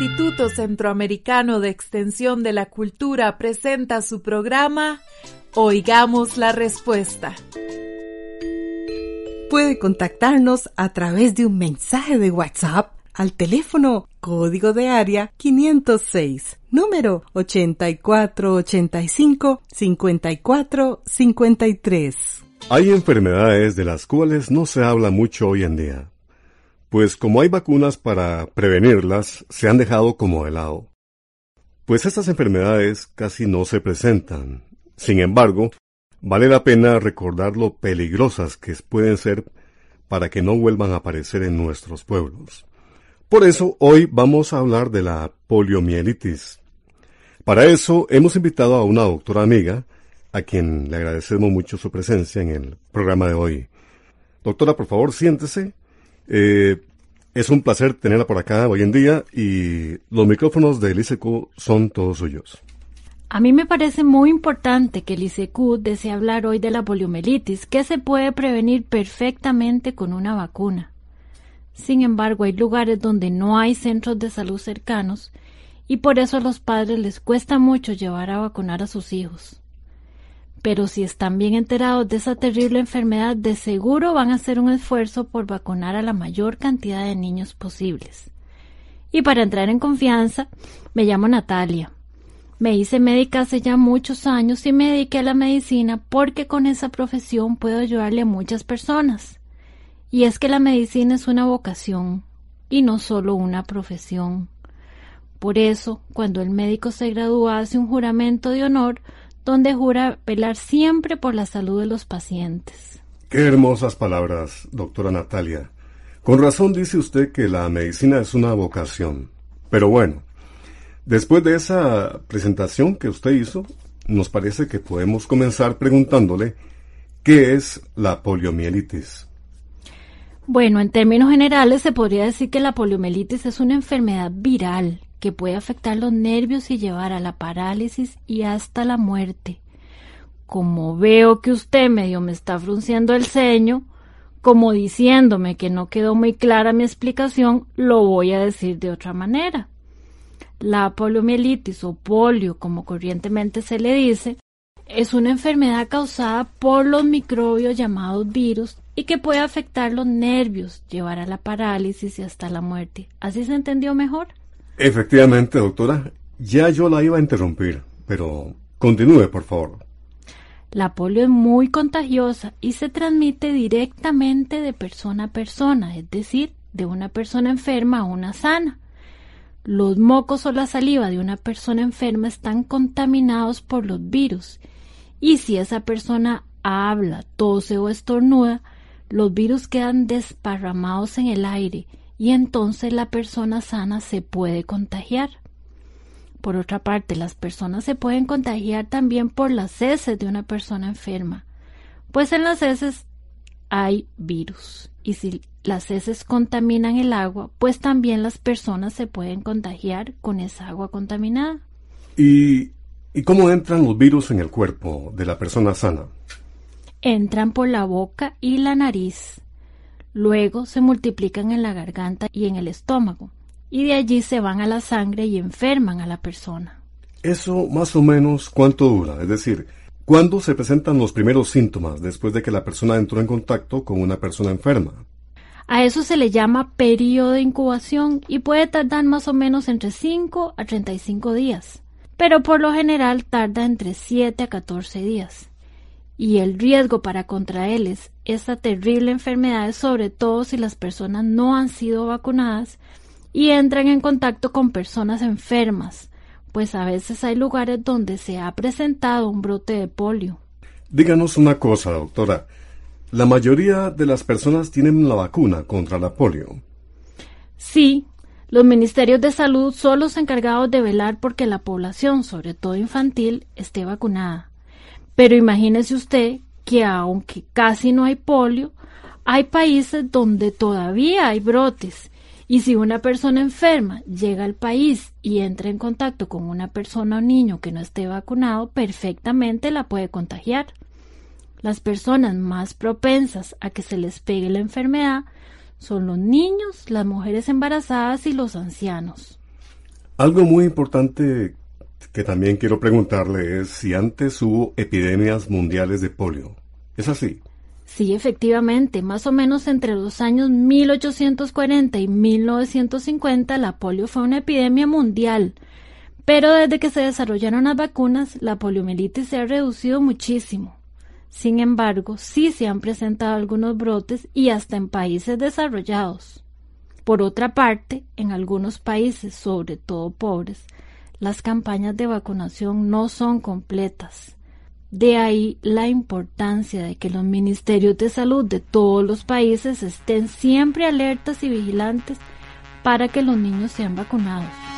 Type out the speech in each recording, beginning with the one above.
Instituto Centroamericano de Extensión de la Cultura presenta su programa Oigamos la Respuesta. Puede contactarnos a través de un mensaje de WhatsApp al teléfono código de área 506, número 8485-5453. Hay enfermedades de las cuales no se habla mucho hoy en día pues como hay vacunas para prevenirlas, se han dejado como de lado. Pues estas enfermedades casi no se presentan. Sin embargo, vale la pena recordar lo peligrosas que pueden ser para que no vuelvan a aparecer en nuestros pueblos. Por eso hoy vamos a hablar de la poliomielitis. Para eso hemos invitado a una doctora amiga, a quien le agradecemos mucho su presencia en el programa de hoy. Doctora, por favor, siéntese eh, es un placer tenerla por acá hoy en día y los micrófonos de ICQ son todos suyos. A mí me parece muy importante que el ICQ desee hablar hoy de la poliomielitis, que se puede prevenir perfectamente con una vacuna. Sin embargo, hay lugares donde no hay centros de salud cercanos y por eso a los padres les cuesta mucho llevar a vacunar a sus hijos pero si están bien enterados de esa terrible enfermedad, de seguro van a hacer un esfuerzo por vacunar a la mayor cantidad de niños posibles. Y para entrar en confianza, me llamo Natalia. Me hice médica hace ya muchos años y me dediqué a la medicina porque con esa profesión puedo ayudarle a muchas personas. Y es que la medicina es una vocación y no solo una profesión. Por eso, cuando el médico se gradúa hace un juramento de honor donde jura velar siempre por la salud de los pacientes. Qué hermosas palabras, doctora Natalia. Con razón dice usted que la medicina es una vocación. Pero bueno, después de esa presentación que usted hizo, nos parece que podemos comenzar preguntándole qué es la poliomielitis. Bueno, en términos generales se podría decir que la poliomielitis es una enfermedad viral que puede afectar los nervios y llevar a la parálisis y hasta la muerte. Como veo que usted medio me está frunciendo el ceño, como diciéndome que no quedó muy clara mi explicación, lo voy a decir de otra manera. La poliomielitis o polio, como corrientemente se le dice, es una enfermedad causada por los microbios llamados virus y que puede afectar los nervios, llevar a la parálisis y hasta la muerte. ¿Así se entendió mejor? Efectivamente, doctora. Ya yo la iba a interrumpir, pero continúe, por favor. La polio es muy contagiosa y se transmite directamente de persona a persona, es decir, de una persona enferma a una sana. Los mocos o la saliva de una persona enferma están contaminados por los virus y si esa persona habla, tose o estornuda, los virus quedan desparramados en el aire y entonces la persona sana se puede contagiar. Por otra parte, las personas se pueden contagiar también por las heces de una persona enferma, pues en las heces hay virus y si las heces contaminan el agua, pues también las personas se pueden contagiar con esa agua contaminada. ¿Y, ¿Y cómo entran los virus en el cuerpo de la persona sana? Entran por la boca y la nariz, Luego se multiplican en la garganta y en el estómago, y de allí se van a la sangre y enferman a la persona. ¿Eso más o menos cuánto dura? Es decir, ¿Cuándo se presentan los primeros síntomas después de que la persona entró en contacto con una persona enferma? A eso se le llama periodo de incubación y puede tardar más o menos entre 5 a 35 días, pero por lo general tarda entre 7 a 14 días. Y el riesgo para contraerles esta terrible enfermedad es sobre todo si las personas no han sido vacunadas y entran en contacto con personas enfermas, pues a veces hay lugares donde se ha presentado un brote de polio. Díganos una cosa, doctora. La mayoría de las personas tienen la vacuna contra la polio. Sí, los ministerios de salud son los encargados de velar porque la población, sobre todo infantil, esté vacunada. Pero imagínese usted que aunque casi no hay polio, hay países donde todavía hay brotes y si una persona enferma llega al país y entra en contacto con una persona o niño que no esté vacunado, perfectamente la puede contagiar. Las personas más propensas a que se les pegue la enfermedad son los niños, las mujeres embarazadas y los ancianos. Algo muy importante que también quiero preguntarle es si antes hubo epidemias mundiales de polio. ¿Es así? Sí, efectivamente, más o menos entre los años 1840 y 1950 la polio fue una epidemia mundial, pero desde que se desarrollaron las vacunas la poliomielitis se ha reducido muchísimo. Sin embargo, sí se han presentado algunos brotes y hasta en países desarrollados. Por otra parte, en algunos países, sobre todo pobres, las campañas de vacunación no son completas de ahí la importancia de que los ministerios de salud de todos los países estén siempre alertas y vigilantes para que los niños sean vacunados.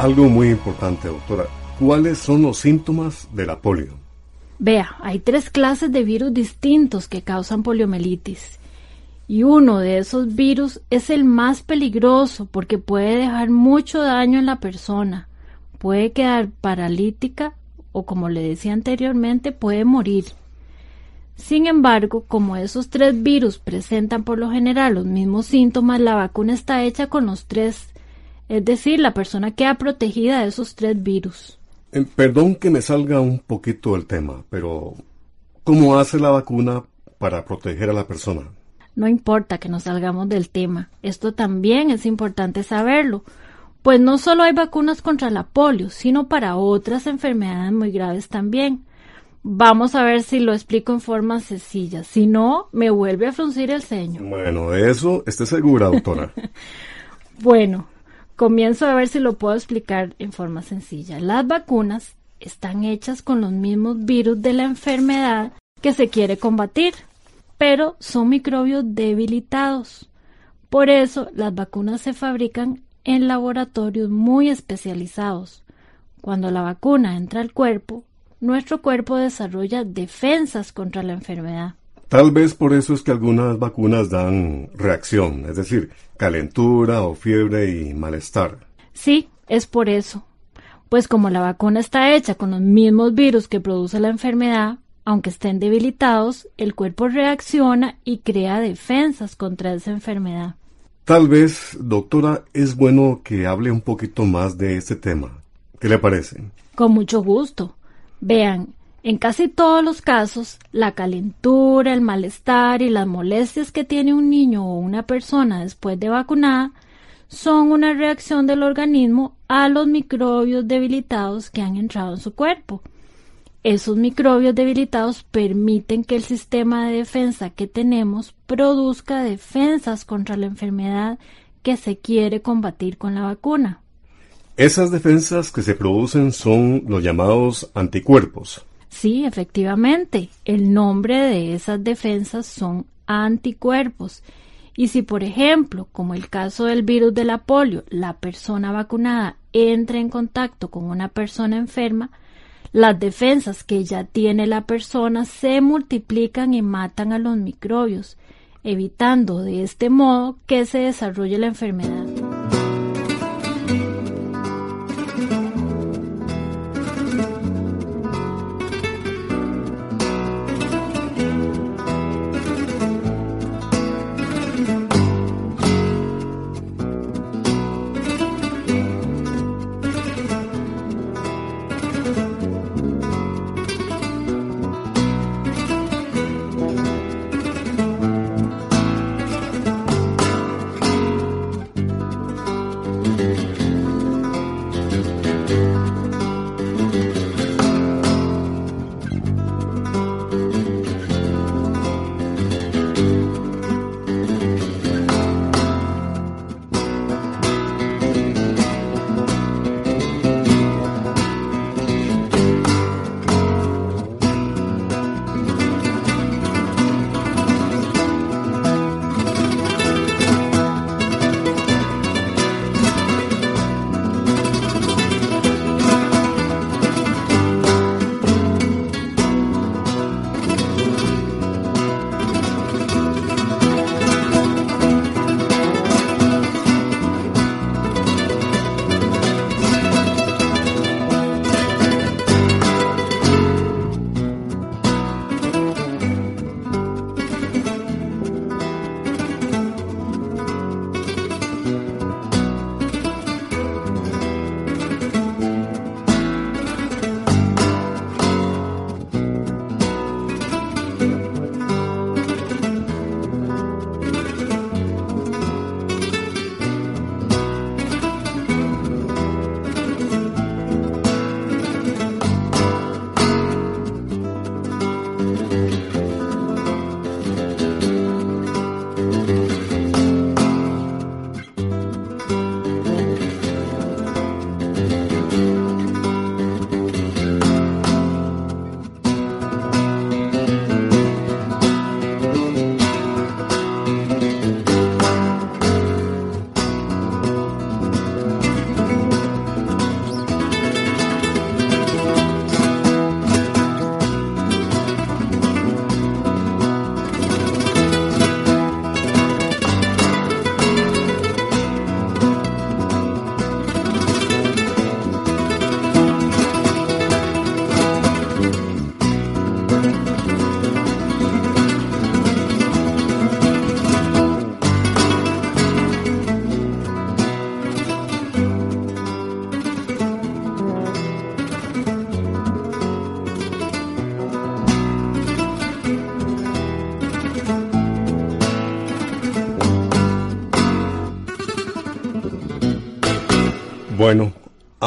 Algo muy importante, doctora. ¿Cuáles son los síntomas de la polio? Vea, hay tres clases de virus distintos que causan poliomielitis. Y uno de esos virus es el más peligroso porque puede dejar mucho daño en la persona. Puede quedar paralítica o, como le decía anteriormente, puede morir. Sin embargo, como esos tres virus presentan por lo general los mismos síntomas, la vacuna está hecha con los tres. Es decir, la persona queda protegida de esos tres virus. Eh, perdón que me salga un poquito del tema, pero ¿cómo hace la vacuna para proteger a la persona? No importa que nos salgamos del tema, esto también es importante saberlo, pues no solo hay vacunas contra la polio, sino para otras enfermedades muy graves también. Vamos a ver si lo explico en forma sencilla. Si no, me vuelve a fruncir el ceño. Bueno, eso esté segura, doctora. bueno, comienzo a ver si lo puedo explicar en forma sencilla. Las vacunas están hechas con los mismos virus de la enfermedad que se quiere combatir, pero son microbios debilitados. Por eso las vacunas se fabrican en laboratorios muy especializados. Cuando la vacuna entra al cuerpo, nuestro cuerpo desarrolla defensas contra la enfermedad. Tal vez por eso es que algunas vacunas dan reacción, es decir, calentura o fiebre y malestar. Sí, es por eso. Pues como la vacuna está hecha con los mismos virus que produce la enfermedad, aunque estén debilitados, el cuerpo reacciona y crea defensas contra esa enfermedad. Tal vez, doctora, es bueno que hable un poquito más de este tema. ¿Qué le parece? Con mucho gusto. Vean, en casi todos los casos, la calentura, el malestar y las molestias que tiene un niño o una persona después de vacunada son una reacción del organismo a los microbios debilitados que han entrado en su cuerpo. Esos microbios debilitados permiten que el sistema de defensa que tenemos produzca defensas contra la enfermedad que se quiere combatir con la vacuna. Esas defensas que se producen son los llamados anticuerpos. Sí, efectivamente, el nombre de esas defensas son anticuerpos. Y si, por ejemplo, como el caso del virus de la polio, la persona vacunada entra en contacto con una persona enferma, las defensas que ya tiene la persona se multiplican y matan a los microbios, evitando de este modo que se desarrolle la enfermedad.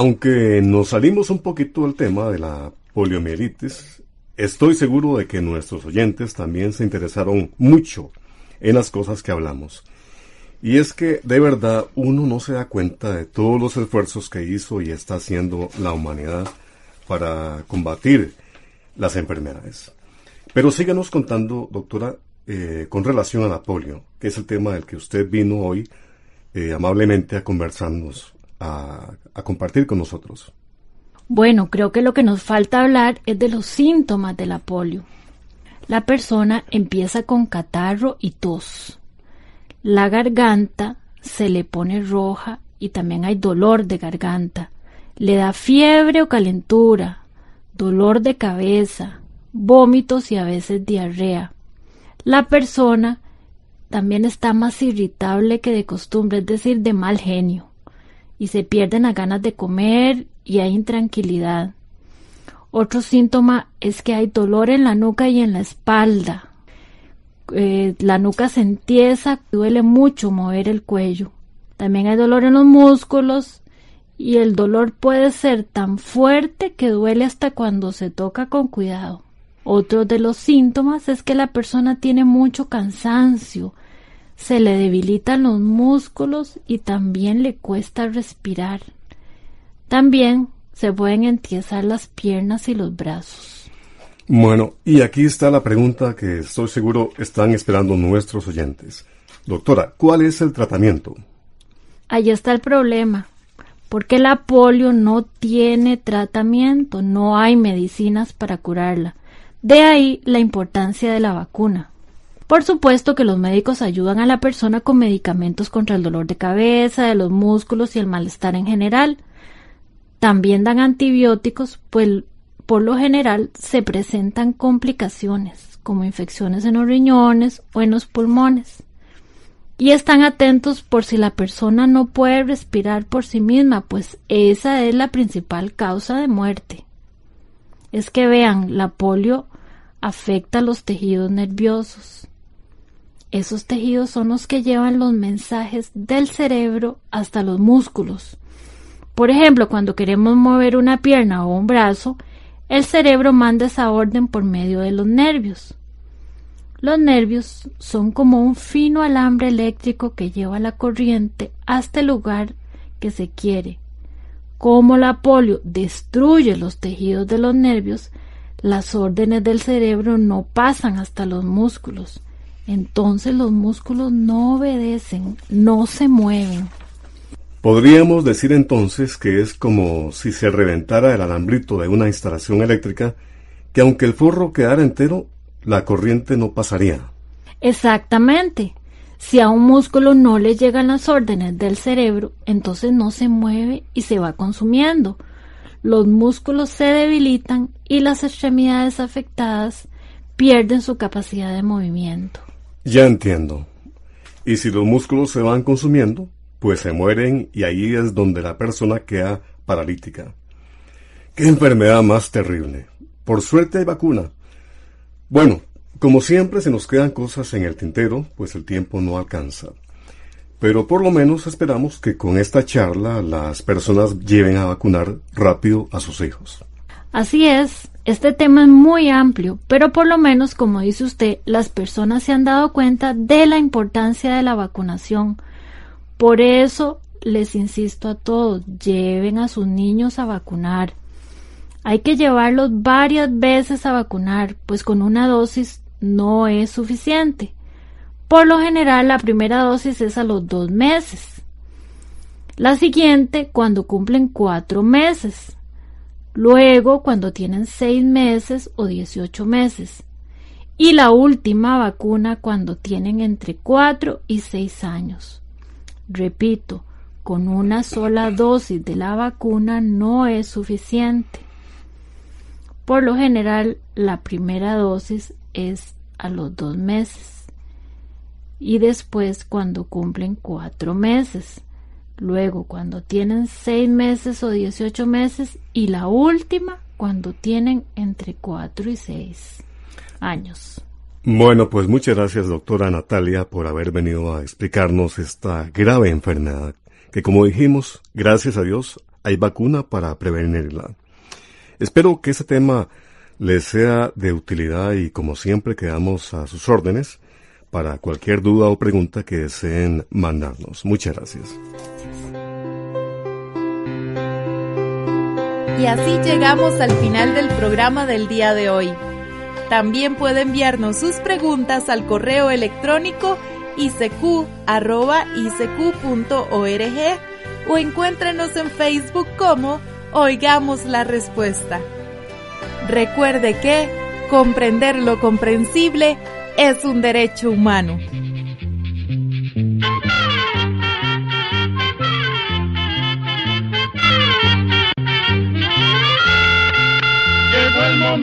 Aunque nos salimos un poquito del tema de la poliomielitis, estoy seguro de que nuestros oyentes también se interesaron mucho en las cosas que hablamos. Y es que de verdad uno no se da cuenta de todos los esfuerzos que hizo y está haciendo la humanidad para combatir las enfermedades. Pero síganos contando, doctora, eh, con relación a la polio, que es el tema del que usted vino hoy eh, amablemente a conversarnos, a, compartir con nosotros. Bueno, creo que lo que nos falta hablar es de los síntomas de la polio. La persona empieza con catarro y tos la garganta se le pone roja y también hay dolor de garganta. Le da fiebre o calentura, dolor de cabeza, vómitos y a veces diarrea. La persona también está más irritable que de costumbre, es decir, de mal genio, y se pierden las ganas de comer y hay intranquilidad. Otro síntoma es que hay dolor en la nuca y en la espalda, eh, la nuca se entiesa, duele mucho mover el cuello. También hay dolor en los músculos y el dolor puede ser tan fuerte que duele hasta cuando se toca con cuidado. Otro de los síntomas es que la persona tiene mucho cansancio, se le debilitan los músculos y también le cuesta respirar. También se pueden entiesar las piernas y los brazos. Bueno, y aquí está la pregunta que estoy seguro están esperando nuestros oyentes. Doctora, ¿cuál es el tratamiento? Ahí está el problema, porque la polio no tiene tratamiento, no hay medicinas para curarla. De ahí la importancia de la vacuna. Por supuesto que los médicos ayudan a la persona con medicamentos contra el dolor de cabeza, de los músculos y el malestar en general. También dan antibióticos, pues por lo general se presentan complicaciones como infecciones en los riñones o en los pulmones. Y están atentos por si la persona no puede respirar por sí misma, pues esa es la principal causa de muerte. Es que vean, la polio afecta los tejidos nerviosos. Esos tejidos son los que llevan los mensajes del cerebro hasta los músculos. Por ejemplo, cuando queremos mover una pierna o un brazo, el cerebro manda esa orden por medio de los nervios. Los nervios son como un fino alambre eléctrico que lleva la corriente hasta el lugar que se quiere. Como la polio destruye los tejidos de los nervios, las órdenes del cerebro no pasan hasta los músculos. Entonces los músculos no obedecen, no se mueven. Podríamos decir entonces que es como si se reventara el alambrito de una instalación eléctrica, que aunque el forro quedara entero, la corriente no pasaría. Exactamente. Si a un músculo no le llegan las órdenes del cerebro, entonces no se mueve y se va consumiendo. Los músculos se debilitan y las extremidades afectadas pierden su capacidad de movimiento. Ya entiendo. Y si los músculos se van consumiendo, pues se mueren y ahí es donde la persona queda paralítica. ¡Qué enfermedad más terrible! Por suerte hay vacuna. Bueno, como siempre se nos quedan cosas en el tintero, pues el tiempo no alcanza. Pero por lo menos esperamos que con esta charla las personas lleven a vacunar rápido a sus hijos. Así es, este tema es muy amplio, pero por lo menos, como dice usted, las personas se han dado cuenta de la importancia de la vacunación por eso les insisto a todos, lleven a sus niños a vacunar. Hay que llevarlos varias veces a vacunar, pues con una dosis no es suficiente. Por lo general, la primera dosis es a los dos meses. La siguiente cuando cumplen cuatro meses. Luego cuando tienen seis meses o dieciocho meses. Y la última vacuna cuando tienen entre cuatro y seis años. Repito, con una sola dosis de la vacuna no es suficiente. Por lo general, la primera dosis es a los dos meses y después cuando cumplen cuatro meses, luego cuando tienen seis meses o dieciocho meses y la última cuando tienen entre cuatro y seis años. Bueno, pues muchas gracias doctora Natalia por haber venido a explicarnos esta grave enfermedad que como dijimos, gracias a Dios, hay vacuna para prevenirla. Espero que este tema les sea de utilidad y como siempre quedamos a sus órdenes para cualquier duda o pregunta que deseen mandarnos. Muchas gracias. Y así llegamos al final del programa del día de hoy. También puede enviarnos sus preguntas al correo electrónico icq.org o encuéntrenos en Facebook como Oigamos la Respuesta. Recuerde que comprender lo comprensible es un derecho humano.